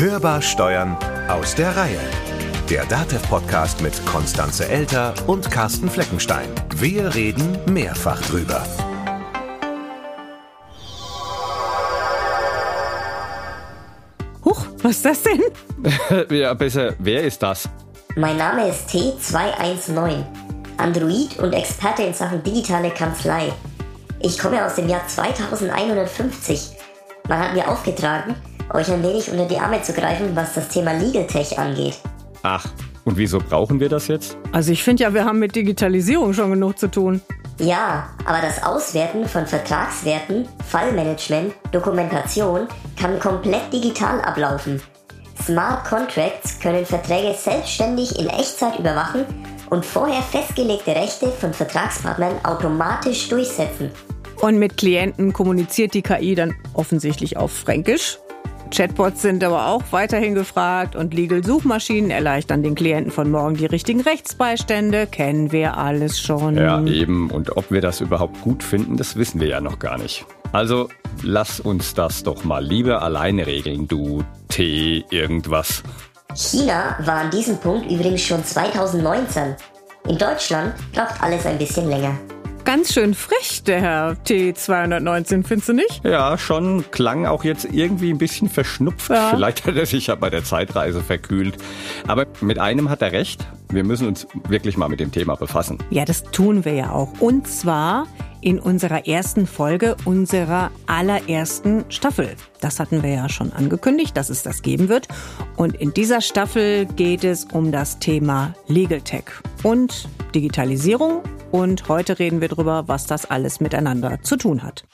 Hörbar Steuern aus der Reihe. Der DATEV-Podcast mit Konstanze Elter und Carsten Fleckenstein. Wir reden mehrfach drüber. Huch, was ist das denn? ja, besser, wer ist das? Mein Name ist T219, Android und Experte in Sachen digitale Kanzlei. Ich komme aus dem Jahr 2150. Man hat mir aufgetragen, euch ein wenig unter die Arme zu greifen, was das Thema Legal Tech angeht. Ach, und wieso brauchen wir das jetzt? Also ich finde ja, wir haben mit Digitalisierung schon genug zu tun. Ja, aber das Auswerten von Vertragswerten, Fallmanagement, Dokumentation kann komplett digital ablaufen. Smart Contracts können Verträge selbstständig in Echtzeit überwachen und vorher festgelegte Rechte von Vertragspartnern automatisch durchsetzen. Und mit Klienten kommuniziert die KI dann offensichtlich auf Fränkisch. Chatbots sind aber auch weiterhin gefragt und Legal-Suchmaschinen erleichtern den Klienten von morgen die richtigen Rechtsbeistände. Kennen wir alles schon. Ja, eben. Und ob wir das überhaupt gut finden, das wissen wir ja noch gar nicht. Also lass uns das doch mal lieber alleine regeln, du T irgendwas. China war an diesem Punkt übrigens schon 2019. In Deutschland braucht alles ein bisschen länger. Ganz schön frech, der Herr T219, findest du nicht? Ja, schon. Klang auch jetzt irgendwie ein bisschen verschnupft. Ja. Vielleicht hat er sich ja bei der Zeitreise verkühlt. Aber mit einem hat er recht. Wir müssen uns wirklich mal mit dem Thema befassen. Ja, das tun wir ja auch. Und zwar in unserer ersten Folge unserer allerersten Staffel. Das hatten wir ja schon angekündigt, dass es das geben wird. Und in dieser Staffel geht es um das Thema Legal Tech und Digitalisierung. Und heute reden wir darüber, was das alles miteinander zu tun hat.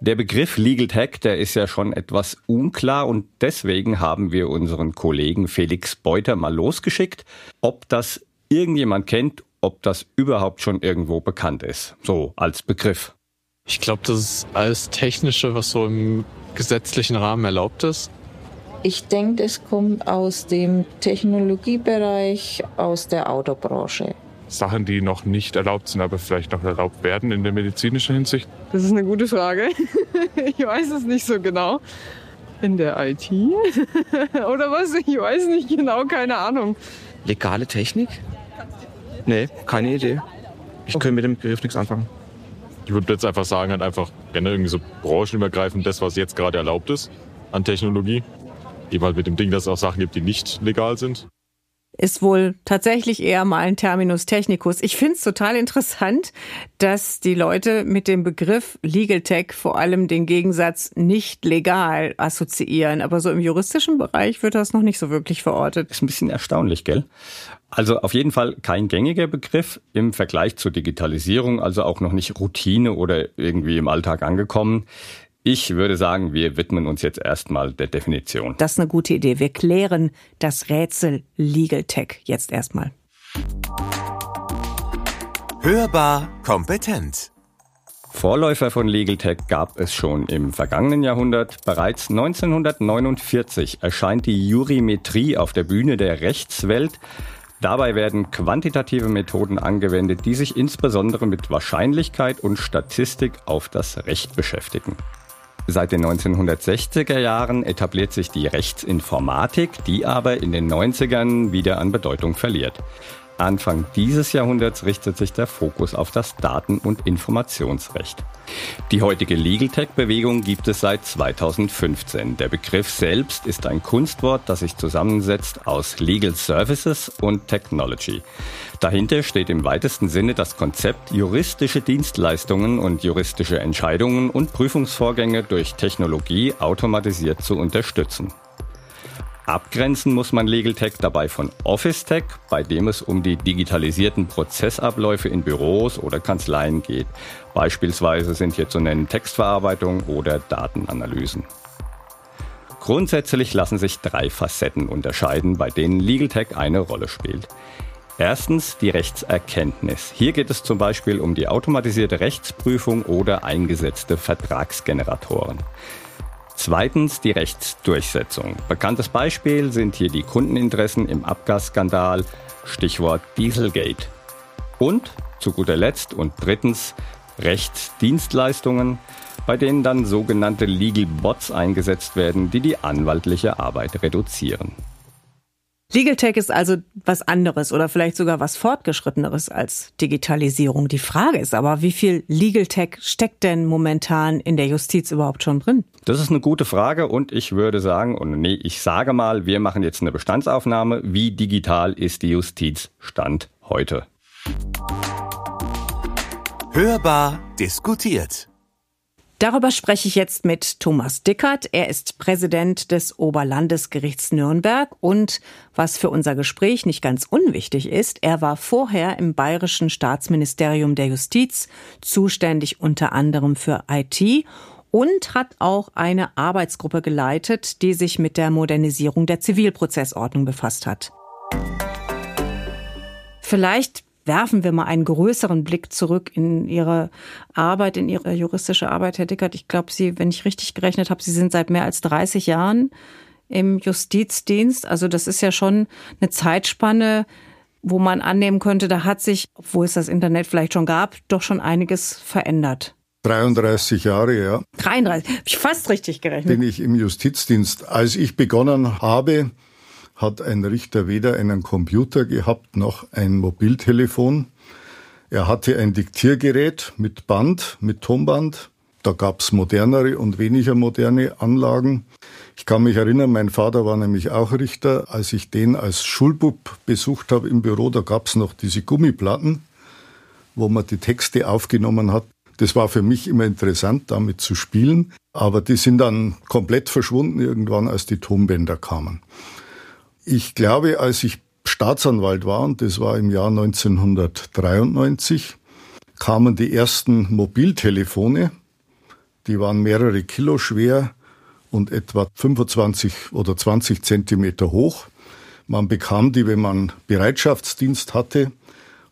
Der Begriff Legal Tech, der ist ja schon etwas unklar und deswegen haben wir unseren Kollegen Felix Beuter mal losgeschickt, ob das irgendjemand kennt ob das überhaupt schon irgendwo bekannt ist, so als Begriff. Ich glaube, das ist alles Technische, was so im gesetzlichen Rahmen erlaubt ist. Ich denke, es kommt aus dem Technologiebereich, aus der Autobranche. Sachen, die noch nicht erlaubt sind, aber vielleicht noch erlaubt werden in der medizinischen Hinsicht? Das ist eine gute Frage. Ich weiß es nicht so genau. In der IT? Oder was? Ich weiß nicht genau, keine Ahnung. Legale Technik? Nee, keine Idee. Ich könnte mit dem Begriff nichts anfangen. Ich würde jetzt einfach sagen, halt einfach generell irgendwie so branchenübergreifend das, was jetzt gerade erlaubt ist an Technologie. Eben halt mit dem Ding, dass es auch Sachen gibt, die nicht legal sind ist wohl tatsächlich eher mal ein Terminus technicus. Ich finde es total interessant, dass die Leute mit dem Begriff Legal Tech vor allem den Gegensatz nicht legal assoziieren. Aber so im juristischen Bereich wird das noch nicht so wirklich verortet. Ist ein bisschen erstaunlich, gell? Also auf jeden Fall kein gängiger Begriff im Vergleich zur Digitalisierung, also auch noch nicht Routine oder irgendwie im Alltag angekommen. Ich würde sagen, wir widmen uns jetzt erstmal der Definition. Das ist eine gute Idee. Wir klären das Rätsel Legal Tech jetzt erstmal. Hörbar kompetent. Vorläufer von Legal Tech gab es schon im vergangenen Jahrhundert. Bereits 1949 erscheint die Jurimetrie auf der Bühne der Rechtswelt. Dabei werden quantitative Methoden angewendet, die sich insbesondere mit Wahrscheinlichkeit und Statistik auf das Recht beschäftigen. Seit den 1960er Jahren etabliert sich die Rechtsinformatik, die aber in den 90ern wieder an Bedeutung verliert. Anfang dieses Jahrhunderts richtet sich der Fokus auf das Daten- und Informationsrecht. Die heutige Legal Tech-Bewegung gibt es seit 2015. Der Begriff selbst ist ein Kunstwort, das sich zusammensetzt aus Legal Services und Technology. Dahinter steht im weitesten Sinne das Konzept, juristische Dienstleistungen und juristische Entscheidungen und Prüfungsvorgänge durch Technologie automatisiert zu unterstützen. Abgrenzen muss man Legal Tech dabei von Office Tech, bei dem es um die digitalisierten Prozessabläufe in Büros oder Kanzleien geht. Beispielsweise sind hier zu nennen Textverarbeitung oder Datenanalysen. Grundsätzlich lassen sich drei Facetten unterscheiden, bei denen Legal Tech eine Rolle spielt. Erstens die Rechtserkenntnis. Hier geht es zum Beispiel um die automatisierte Rechtsprüfung oder eingesetzte Vertragsgeneratoren. Zweitens die Rechtsdurchsetzung. Bekanntes Beispiel sind hier die Kundeninteressen im Abgasskandal, Stichwort Dieselgate. Und zu guter Letzt und drittens Rechtsdienstleistungen. bei denen dann sogenannte Legal Bots eingesetzt werden, die die anwaltliche Arbeit reduzieren. Legal Tech ist also was anderes oder vielleicht sogar was fortgeschritteneres als Digitalisierung. Die Frage ist aber, wie viel Legal Tech steckt denn momentan in der Justiz überhaupt schon drin? Das ist eine gute Frage und ich würde sagen, und nee, ich sage mal, wir machen jetzt eine Bestandsaufnahme. Wie digital ist die Justiz Stand heute? Hörbar diskutiert. Darüber spreche ich jetzt mit Thomas Dickert. Er ist Präsident des Oberlandesgerichts Nürnberg und was für unser Gespräch nicht ganz unwichtig ist, er war vorher im Bayerischen Staatsministerium der Justiz zuständig unter anderem für IT und hat auch eine Arbeitsgruppe geleitet, die sich mit der Modernisierung der Zivilprozessordnung befasst hat. Vielleicht werfen wir mal einen größeren Blick zurück in Ihre Arbeit, in Ihre juristische Arbeit, Herr Dickert. Ich glaube, Sie, wenn ich richtig gerechnet habe, Sie sind seit mehr als 30 Jahren im Justizdienst. Also das ist ja schon eine Zeitspanne, wo man annehmen könnte, da hat sich, obwohl es das Internet vielleicht schon gab, doch schon einiges verändert. 33 Jahre, ja. 33, habe ich fast richtig gerechnet. Bin ich im Justizdienst. Als ich begonnen habe, hat ein Richter weder einen Computer gehabt noch ein Mobiltelefon. Er hatte ein Diktiergerät mit Band, mit Tonband. Da gab's modernere und weniger moderne Anlagen. Ich kann mich erinnern, mein Vater war nämlich auch Richter. Als ich den als Schulbub besucht habe im Büro, da gab's noch diese Gummiplatten, wo man die Texte aufgenommen hat. Das war für mich immer interessant, damit zu spielen. Aber die sind dann komplett verschwunden irgendwann, als die Tonbänder kamen. Ich glaube, als ich Staatsanwalt war, und das war im Jahr 1993, kamen die ersten Mobiltelefone. Die waren mehrere Kilo schwer und etwa 25 oder 20 Zentimeter hoch. Man bekam die, wenn man Bereitschaftsdienst hatte,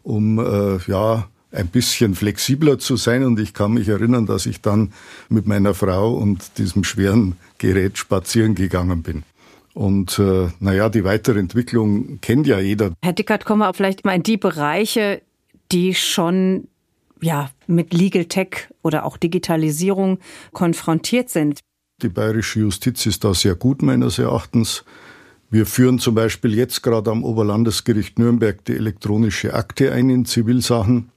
um äh, ja ein bisschen flexibler zu sein. Und ich kann mich erinnern, dass ich dann mit meiner Frau und diesem schweren Gerät spazieren gegangen bin. Und äh, naja, die weitere Entwicklung kennt ja jeder. Herr Dickert, kommen wir vielleicht mal in die Bereiche, die schon ja, mit Legal Tech oder auch Digitalisierung konfrontiert sind. Die bayerische Justiz ist da sehr gut meines Erachtens. Wir führen zum Beispiel jetzt gerade am Oberlandesgericht Nürnberg die elektronische Akte ein in Zivilsachen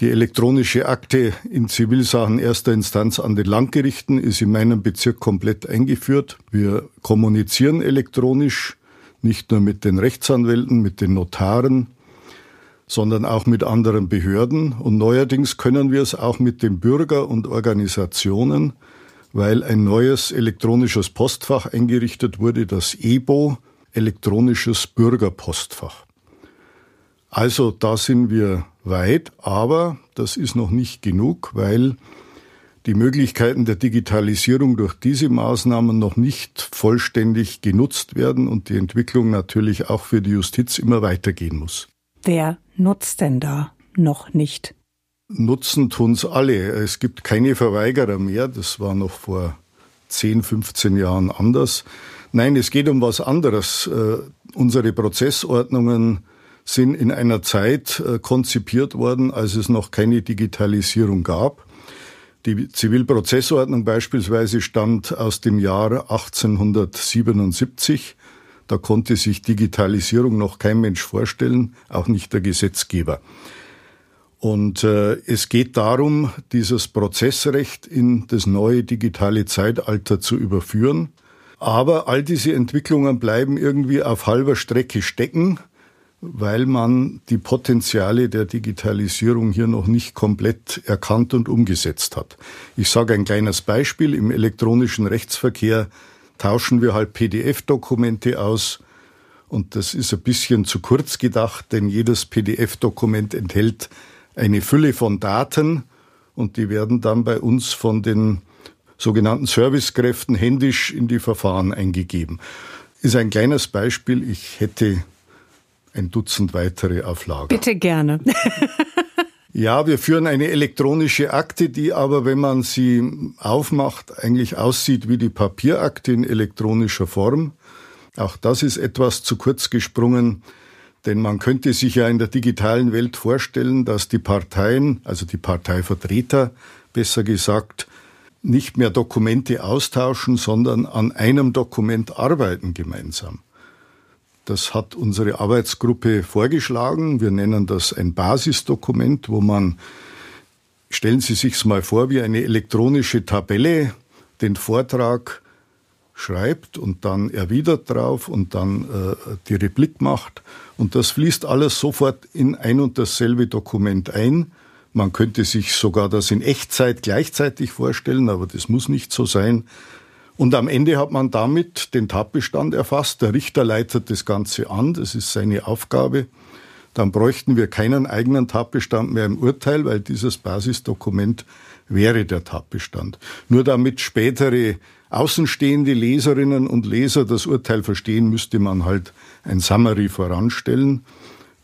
die elektronische Akte in Zivilsachen erster Instanz an den Landgerichten ist in meinem Bezirk komplett eingeführt. Wir kommunizieren elektronisch, nicht nur mit den Rechtsanwälten, mit den Notaren, sondern auch mit anderen Behörden. Und neuerdings können wir es auch mit den Bürger und Organisationen, weil ein neues elektronisches Postfach eingerichtet wurde, das EBO, elektronisches Bürgerpostfach. Also da sind wir weit, aber das ist noch nicht genug, weil die Möglichkeiten der Digitalisierung durch diese Maßnahmen noch nicht vollständig genutzt werden und die Entwicklung natürlich auch für die Justiz immer weitergehen muss. Wer nutzt denn da noch nicht? Nutzen tun's alle. Es gibt keine Verweigerer mehr. Das war noch vor 10, 15 Jahren anders. Nein, es geht um was anderes. Äh, unsere Prozessordnungen sind in einer Zeit äh, konzipiert worden, als es noch keine Digitalisierung gab. Die Zivilprozessordnung beispielsweise stammt aus dem Jahr 1877. Da konnte sich Digitalisierung noch kein Mensch vorstellen, auch nicht der Gesetzgeber. Und äh, es geht darum, dieses Prozessrecht in das neue digitale Zeitalter zu überführen. Aber all diese Entwicklungen bleiben irgendwie auf halber Strecke stecken weil man die Potenziale der Digitalisierung hier noch nicht komplett erkannt und umgesetzt hat. Ich sage ein kleines Beispiel. Im elektronischen Rechtsverkehr tauschen wir halt PDF-Dokumente aus. Und das ist ein bisschen zu kurz gedacht, denn jedes PDF-Dokument enthält eine Fülle von Daten und die werden dann bei uns von den sogenannten Servicekräften händisch in die Verfahren eingegeben. Ist ein kleines Beispiel. Ich hätte ein Dutzend weitere auf Lager. Bitte gerne. ja, wir führen eine elektronische Akte, die aber, wenn man sie aufmacht, eigentlich aussieht wie die Papierakte in elektronischer Form. Auch das ist etwas zu kurz gesprungen, denn man könnte sich ja in der digitalen Welt vorstellen, dass die Parteien, also die Parteivertreter besser gesagt, nicht mehr Dokumente austauschen, sondern an einem Dokument arbeiten gemeinsam. Das hat unsere Arbeitsgruppe vorgeschlagen. Wir nennen das ein Basisdokument, wo man, stellen Sie sich's mal vor, wie eine elektronische Tabelle den Vortrag schreibt und dann erwidert drauf und dann äh, die Replik macht. Und das fließt alles sofort in ein und dasselbe Dokument ein. Man könnte sich sogar das in Echtzeit gleichzeitig vorstellen, aber das muss nicht so sein. Und am Ende hat man damit den Tatbestand erfasst. Der Richter leitet das Ganze an, das ist seine Aufgabe. Dann bräuchten wir keinen eigenen Tatbestand mehr im Urteil, weil dieses Basisdokument wäre der Tatbestand. Nur damit spätere außenstehende Leserinnen und Leser das Urteil verstehen, müsste man halt ein Summary voranstellen,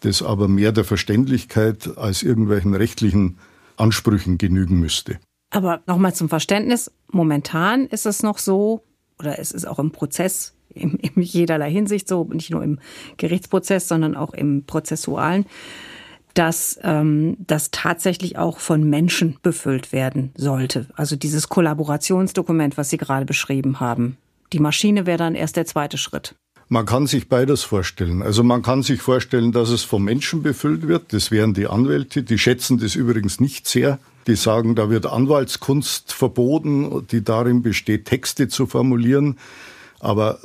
das aber mehr der Verständlichkeit als irgendwelchen rechtlichen Ansprüchen genügen müsste. Aber nochmal zum Verständnis, momentan ist es noch so, oder es ist auch im Prozess in, in jederlei Hinsicht so, nicht nur im Gerichtsprozess, sondern auch im Prozessualen, dass ähm, das tatsächlich auch von Menschen befüllt werden sollte. Also dieses Kollaborationsdokument, was Sie gerade beschrieben haben. Die Maschine wäre dann erst der zweite Schritt. Man kann sich beides vorstellen. Also man kann sich vorstellen, dass es vom Menschen befüllt wird. Das wären die Anwälte. Die schätzen das übrigens nicht sehr. Die sagen, da wird Anwaltskunst verboten, die darin besteht, Texte zu formulieren. Aber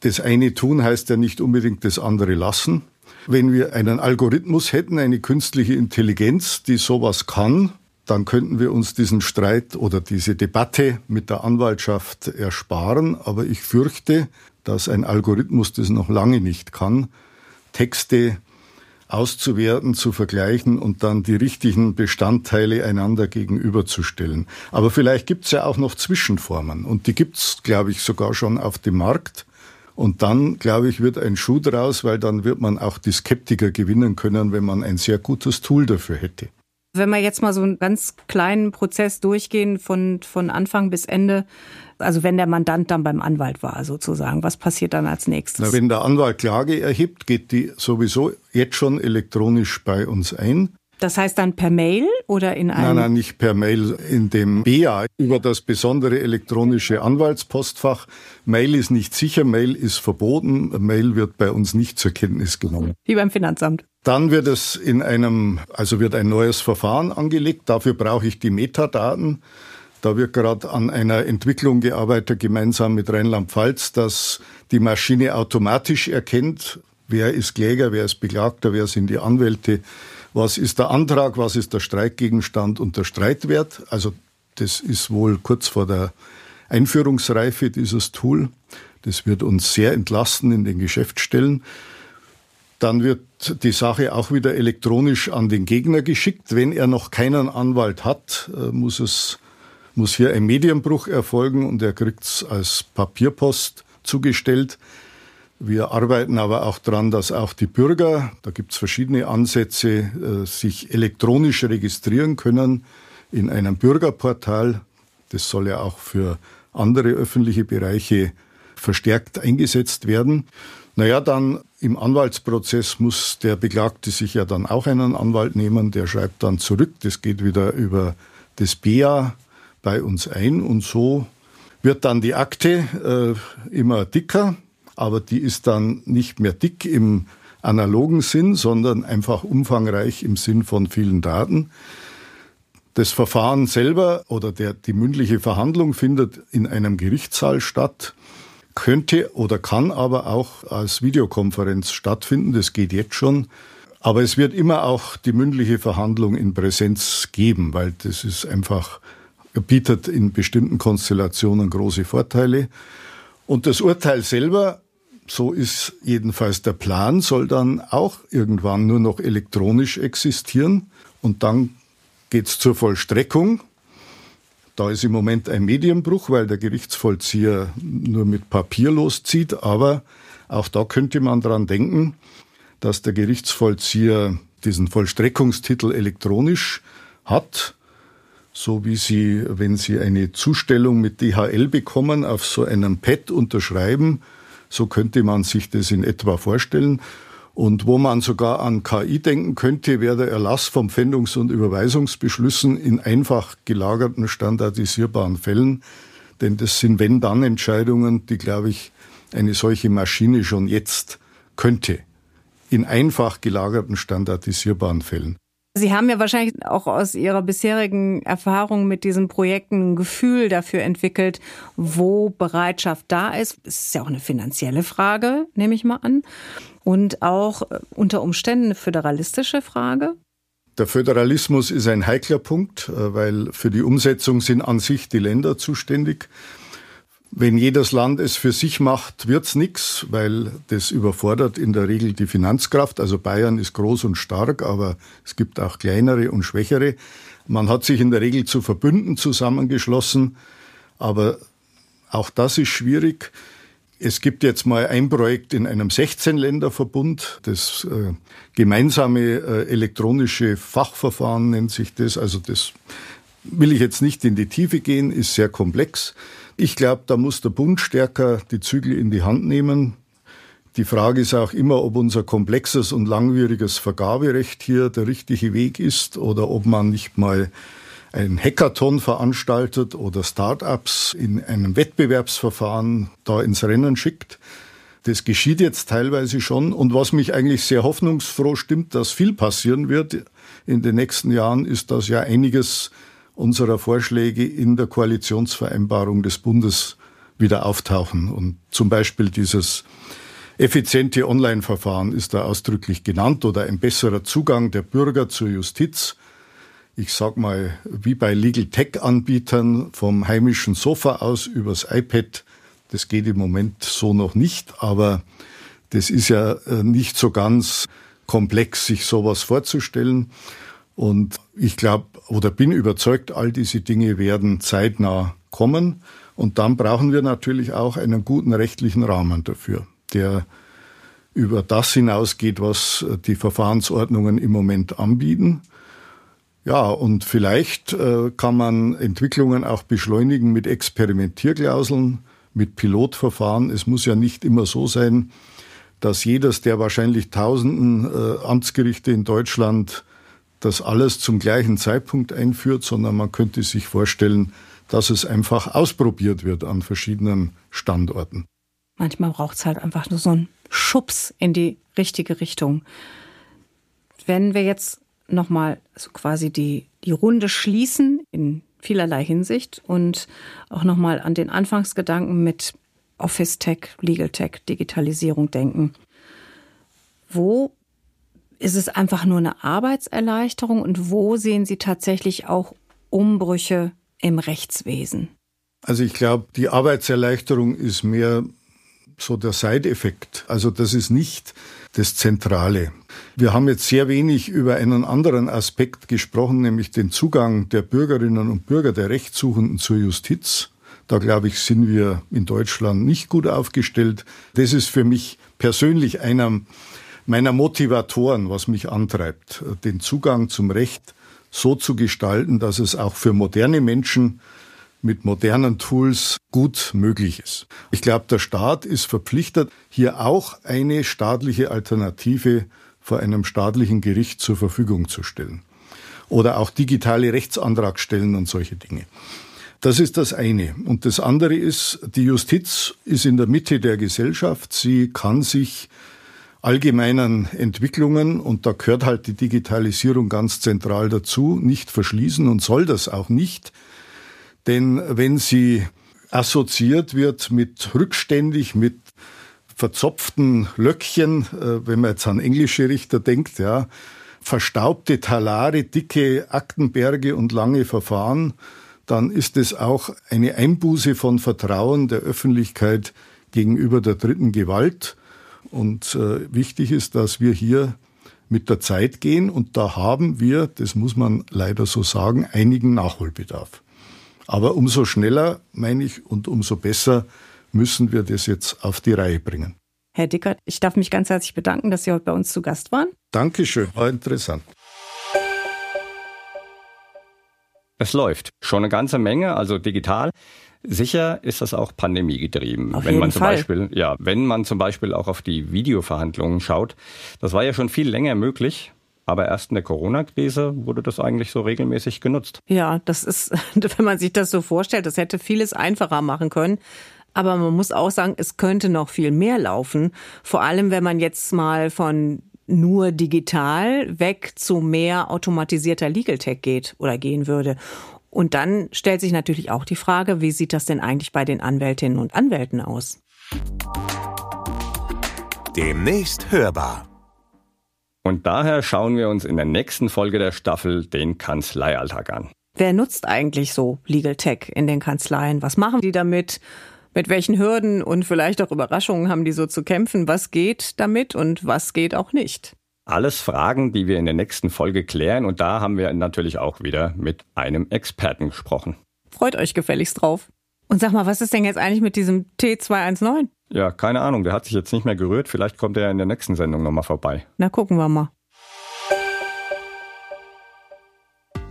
das eine tun heißt ja nicht unbedingt das andere lassen. Wenn wir einen Algorithmus hätten, eine künstliche Intelligenz, die sowas kann, dann könnten wir uns diesen Streit oder diese Debatte mit der Anwaltschaft ersparen. Aber ich fürchte, dass ein Algorithmus das noch lange nicht kann, Texte auszuwerten, zu vergleichen und dann die richtigen Bestandteile einander gegenüberzustellen. Aber vielleicht gibt es ja auch noch Zwischenformen und die gibt es, glaube ich, sogar schon auf dem Markt. Und dann, glaube ich, wird ein Schuh draus, weil dann wird man auch die Skeptiker gewinnen können, wenn man ein sehr gutes Tool dafür hätte. Wenn wir jetzt mal so einen ganz kleinen Prozess durchgehen von, von Anfang bis Ende, also wenn der Mandant dann beim Anwalt war sozusagen, was passiert dann als nächstes? Na, wenn der Anwalt Klage erhebt, geht die sowieso jetzt schon elektronisch bei uns ein. Das heißt dann per Mail oder in einem? Nein, nein, nicht per Mail. In dem BA über das besondere elektronische Anwaltspostfach. Mail ist nicht sicher, Mail ist verboten. Mail wird bei uns nicht zur Kenntnis genommen. Wie beim Finanzamt. Dann wird es in einem, also wird ein neues Verfahren angelegt. Dafür brauche ich die Metadaten. Da wird gerade an einer Entwicklung gearbeitet, gemeinsam mit Rheinland-Pfalz, dass die Maschine automatisch erkennt, wer ist Kläger, wer ist Beklagter, wer sind die Anwälte was ist der Antrag, was ist der Streitgegenstand und der Streitwert. Also das ist wohl kurz vor der Einführungsreife dieses Tool. Das wird uns sehr entlasten in den Geschäftsstellen. Dann wird die Sache auch wieder elektronisch an den Gegner geschickt. Wenn er noch keinen Anwalt hat, äh, muss es muss hier ein Medienbruch erfolgen und er kriegt es als Papierpost zugestellt. Wir arbeiten aber auch daran, dass auch die Bürger, da gibt es verschiedene Ansätze, äh, sich elektronisch registrieren können in einem Bürgerportal. Das soll ja auch für andere öffentliche Bereiche verstärkt eingesetzt werden. Naja, dann im Anwaltsprozess muss der Beklagte sich ja dann auch einen Anwalt nehmen, der schreibt dann zurück. Das geht wieder über das BA bei uns ein und so wird dann die Akte äh, immer dicker aber die ist dann nicht mehr dick im analogen Sinn, sondern einfach umfangreich im Sinn von vielen Daten. Das Verfahren selber oder der, die mündliche Verhandlung findet in einem Gerichtssaal statt, könnte oder kann aber auch als Videokonferenz stattfinden. Das geht jetzt schon. Aber es wird immer auch die mündliche Verhandlung in Präsenz geben, weil das ist einfach, bietet in bestimmten Konstellationen große Vorteile. Und das Urteil selber so ist jedenfalls der Plan, soll dann auch irgendwann nur noch elektronisch existieren. Und dann geht's zur Vollstreckung. Da ist im Moment ein Medienbruch, weil der Gerichtsvollzieher nur mit Papier loszieht, aber auch da könnte man dran denken, dass der Gerichtsvollzieher diesen Vollstreckungstitel elektronisch hat, so wie Sie, wenn Sie eine Zustellung mit DHL bekommen, auf so einem Pad unterschreiben, so könnte man sich das in etwa vorstellen. Und wo man sogar an KI denken könnte, wäre der Erlass von Pfändungs- und Überweisungsbeschlüssen in einfach gelagerten, standardisierbaren Fällen. Denn das sind Wenn-Dann-Entscheidungen, die, glaube ich, eine solche Maschine schon jetzt könnte. In einfach gelagerten, standardisierbaren Fällen. Sie haben ja wahrscheinlich auch aus Ihrer bisherigen Erfahrung mit diesen Projekten ein Gefühl dafür entwickelt, wo Bereitschaft da ist. Es ist ja auch eine finanzielle Frage, nehme ich mal an und auch äh, unter Umständen eine föderalistische Frage? Der Föderalismus ist ein heikler Punkt, äh, weil für die Umsetzung sind an sich die Länder zuständig. Wenn jedes Land es für sich macht, wird's nix, weil das überfordert in der Regel die Finanzkraft. Also Bayern ist groß und stark, aber es gibt auch kleinere und schwächere. Man hat sich in der Regel zu Verbünden zusammengeschlossen, aber auch das ist schwierig. Es gibt jetzt mal ein Projekt in einem 16-Länder-Verbund, das äh, gemeinsame äh, elektronische Fachverfahren nennt sich das. Also das will ich jetzt nicht in die Tiefe gehen, ist sehr komplex. Ich glaube, da muss der Bund stärker die Zügel in die Hand nehmen. Die Frage ist auch immer, ob unser komplexes und langwieriges Vergaberecht hier der richtige Weg ist oder ob man nicht mal ein Hackathon veranstaltet oder Startups in einem Wettbewerbsverfahren da ins Rennen schickt. Das geschieht jetzt teilweise schon. Und was mich eigentlich sehr hoffnungsfroh stimmt, dass viel passieren wird in den nächsten Jahren, ist, dass ja einiges unserer Vorschläge in der Koalitionsvereinbarung des Bundes wieder auftauchen. Und zum Beispiel dieses effiziente Online-Verfahren ist da ausdrücklich genannt oder ein besserer Zugang der Bürger zur Justiz ich sag mal, wie bei Legal Tech Anbietern vom heimischen Sofa aus übers iPad. Das geht im Moment so noch nicht, aber das ist ja äh, nicht so ganz komplex, sich sowas vorzustellen. Und ich glaube oder bin überzeugt, all diese Dinge werden zeitnah kommen. Und dann brauchen wir natürlich auch einen guten rechtlichen Rahmen dafür, der über das hinausgeht, was die Verfahrensordnungen im Moment anbieten. Ja, und vielleicht äh, kann man Entwicklungen auch beschleunigen mit Experimentierklauseln, mit Pilotverfahren. Es muss ja nicht immer so sein, dass jedes der wahrscheinlich tausenden äh, Amtsgerichte in Deutschland das alles zum gleichen Zeitpunkt einführt, sondern man könnte sich vorstellen, dass es einfach ausprobiert wird an verschiedenen Standorten. Manchmal braucht es halt einfach nur so einen Schubs in die richtige Richtung. Wenn wir jetzt nochmal so quasi die, die Runde schließen in vielerlei Hinsicht und auch nochmal an den Anfangsgedanken mit Office Tech, Legal Tech, Digitalisierung denken. Wo ist es einfach nur eine Arbeitserleichterung und wo sehen Sie tatsächlich auch Umbrüche im Rechtswesen? Also ich glaube, die Arbeitserleichterung ist mehr so der Side-Effekt. Also das ist nicht das Zentrale. Wir haben jetzt sehr wenig über einen anderen Aspekt gesprochen, nämlich den Zugang der Bürgerinnen und Bürger, der Rechtssuchenden zur Justiz. Da glaube ich, sind wir in Deutschland nicht gut aufgestellt. Das ist für mich persönlich einer meiner Motivatoren, was mich antreibt, den Zugang zum Recht so zu gestalten, dass es auch für moderne Menschen mit modernen Tools gut möglich ist. Ich glaube, der Staat ist verpflichtet, hier auch eine staatliche Alternative vor einem staatlichen Gericht zur Verfügung zu stellen. Oder auch digitale Rechtsantragstellen und solche Dinge. Das ist das eine. Und das andere ist, die Justiz ist in der Mitte der Gesellschaft. Sie kann sich allgemeinen Entwicklungen, und da gehört halt die Digitalisierung ganz zentral dazu, nicht verschließen und soll das auch nicht. Denn wenn sie assoziiert wird mit rückständig, mit verzopften Löckchen, äh, wenn man jetzt an englische Richter denkt, ja, verstaubte Talare, dicke Aktenberge und lange Verfahren, dann ist es auch eine Einbuße von Vertrauen der Öffentlichkeit gegenüber der dritten Gewalt. Und äh, wichtig ist, dass wir hier mit der Zeit gehen und da haben wir, das muss man leider so sagen, einigen Nachholbedarf. Aber umso schneller, meine ich, und umso besser müssen wir das jetzt auf die Reihe bringen. Herr Dickert, ich darf mich ganz herzlich bedanken, dass Sie heute bei uns zu Gast waren. Dankeschön, war interessant. Es läuft schon eine ganze Menge, also digital. Sicher ist das auch pandemiegetrieben. Auf wenn jeden man zum Fall. Beispiel, ja, wenn man zum Beispiel auch auf die Videoverhandlungen schaut, das war ja schon viel länger möglich, aber erst in der Corona-Krise wurde das eigentlich so regelmäßig genutzt. Ja, das ist, wenn man sich das so vorstellt, das hätte vieles einfacher machen können. Aber man muss auch sagen, es könnte noch viel mehr laufen. Vor allem, wenn man jetzt mal von nur digital weg zu mehr automatisierter Legal Tech geht oder gehen würde. Und dann stellt sich natürlich auch die Frage, wie sieht das denn eigentlich bei den Anwältinnen und Anwälten aus? Demnächst hörbar. Und daher schauen wir uns in der nächsten Folge der Staffel den Kanzleialltag an. Wer nutzt eigentlich so Legal Tech in den Kanzleien? Was machen die damit? Mit welchen Hürden und vielleicht auch Überraschungen haben die so zu kämpfen? Was geht damit und was geht auch nicht? Alles Fragen, die wir in der nächsten Folge klären. Und da haben wir natürlich auch wieder mit einem Experten gesprochen. Freut euch gefälligst drauf. Und sag mal, was ist denn jetzt eigentlich mit diesem T219? Ja, keine Ahnung, der hat sich jetzt nicht mehr gerührt. Vielleicht kommt er in der nächsten Sendung nochmal vorbei. Na, gucken wir mal.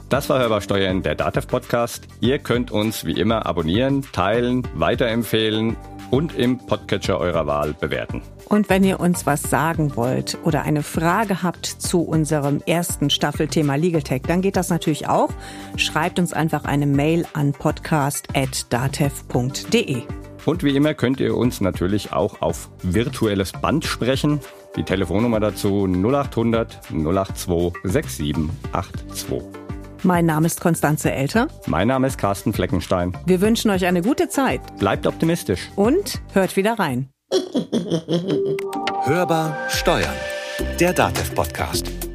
Das war Hörbar Steuern, der DATEV-Podcast. Ihr könnt uns wie immer abonnieren, teilen, weiterempfehlen und im Podcatcher eurer Wahl bewerten. Und wenn ihr uns was sagen wollt oder eine Frage habt zu unserem ersten Staffelthema Legal Tech, dann geht das natürlich auch. Schreibt uns einfach eine Mail an podcast.datev.de. Und wie immer könnt ihr uns natürlich auch auf virtuelles Band sprechen. Die Telefonnummer dazu 0800 082 6782. Mein Name ist Konstanze Elter. Mein Name ist Carsten Fleckenstein. Wir wünschen euch eine gute Zeit Bleibt optimistisch. und hört wieder rein. Hörbar Steuern. Der DATEV-Podcast.